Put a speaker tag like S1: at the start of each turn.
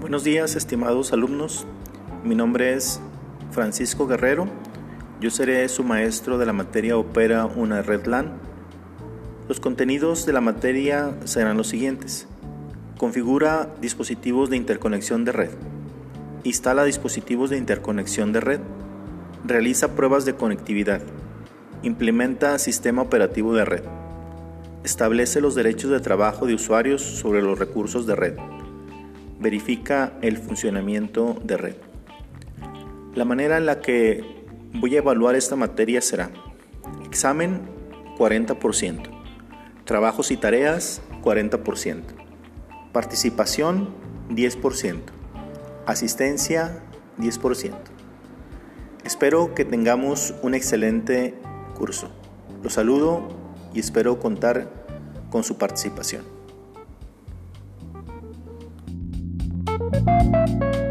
S1: Buenos días, estimados alumnos. Mi nombre es Francisco Guerrero. Yo seré su maestro de la materia Opera una red LAN. Los contenidos de la materia serán los siguientes. Configura dispositivos de interconexión de red. Instala dispositivos de interconexión de red. Realiza pruebas de conectividad. Implementa sistema operativo de red. Establece los derechos de trabajo de usuarios sobre los recursos de red verifica el funcionamiento de red. La manera en la que voy a evaluar esta materia será examen 40%, trabajos y tareas 40%, participación 10%, asistencia 10%. Espero que tengamos un excelente curso. Los saludo y espero contar con su participación. Música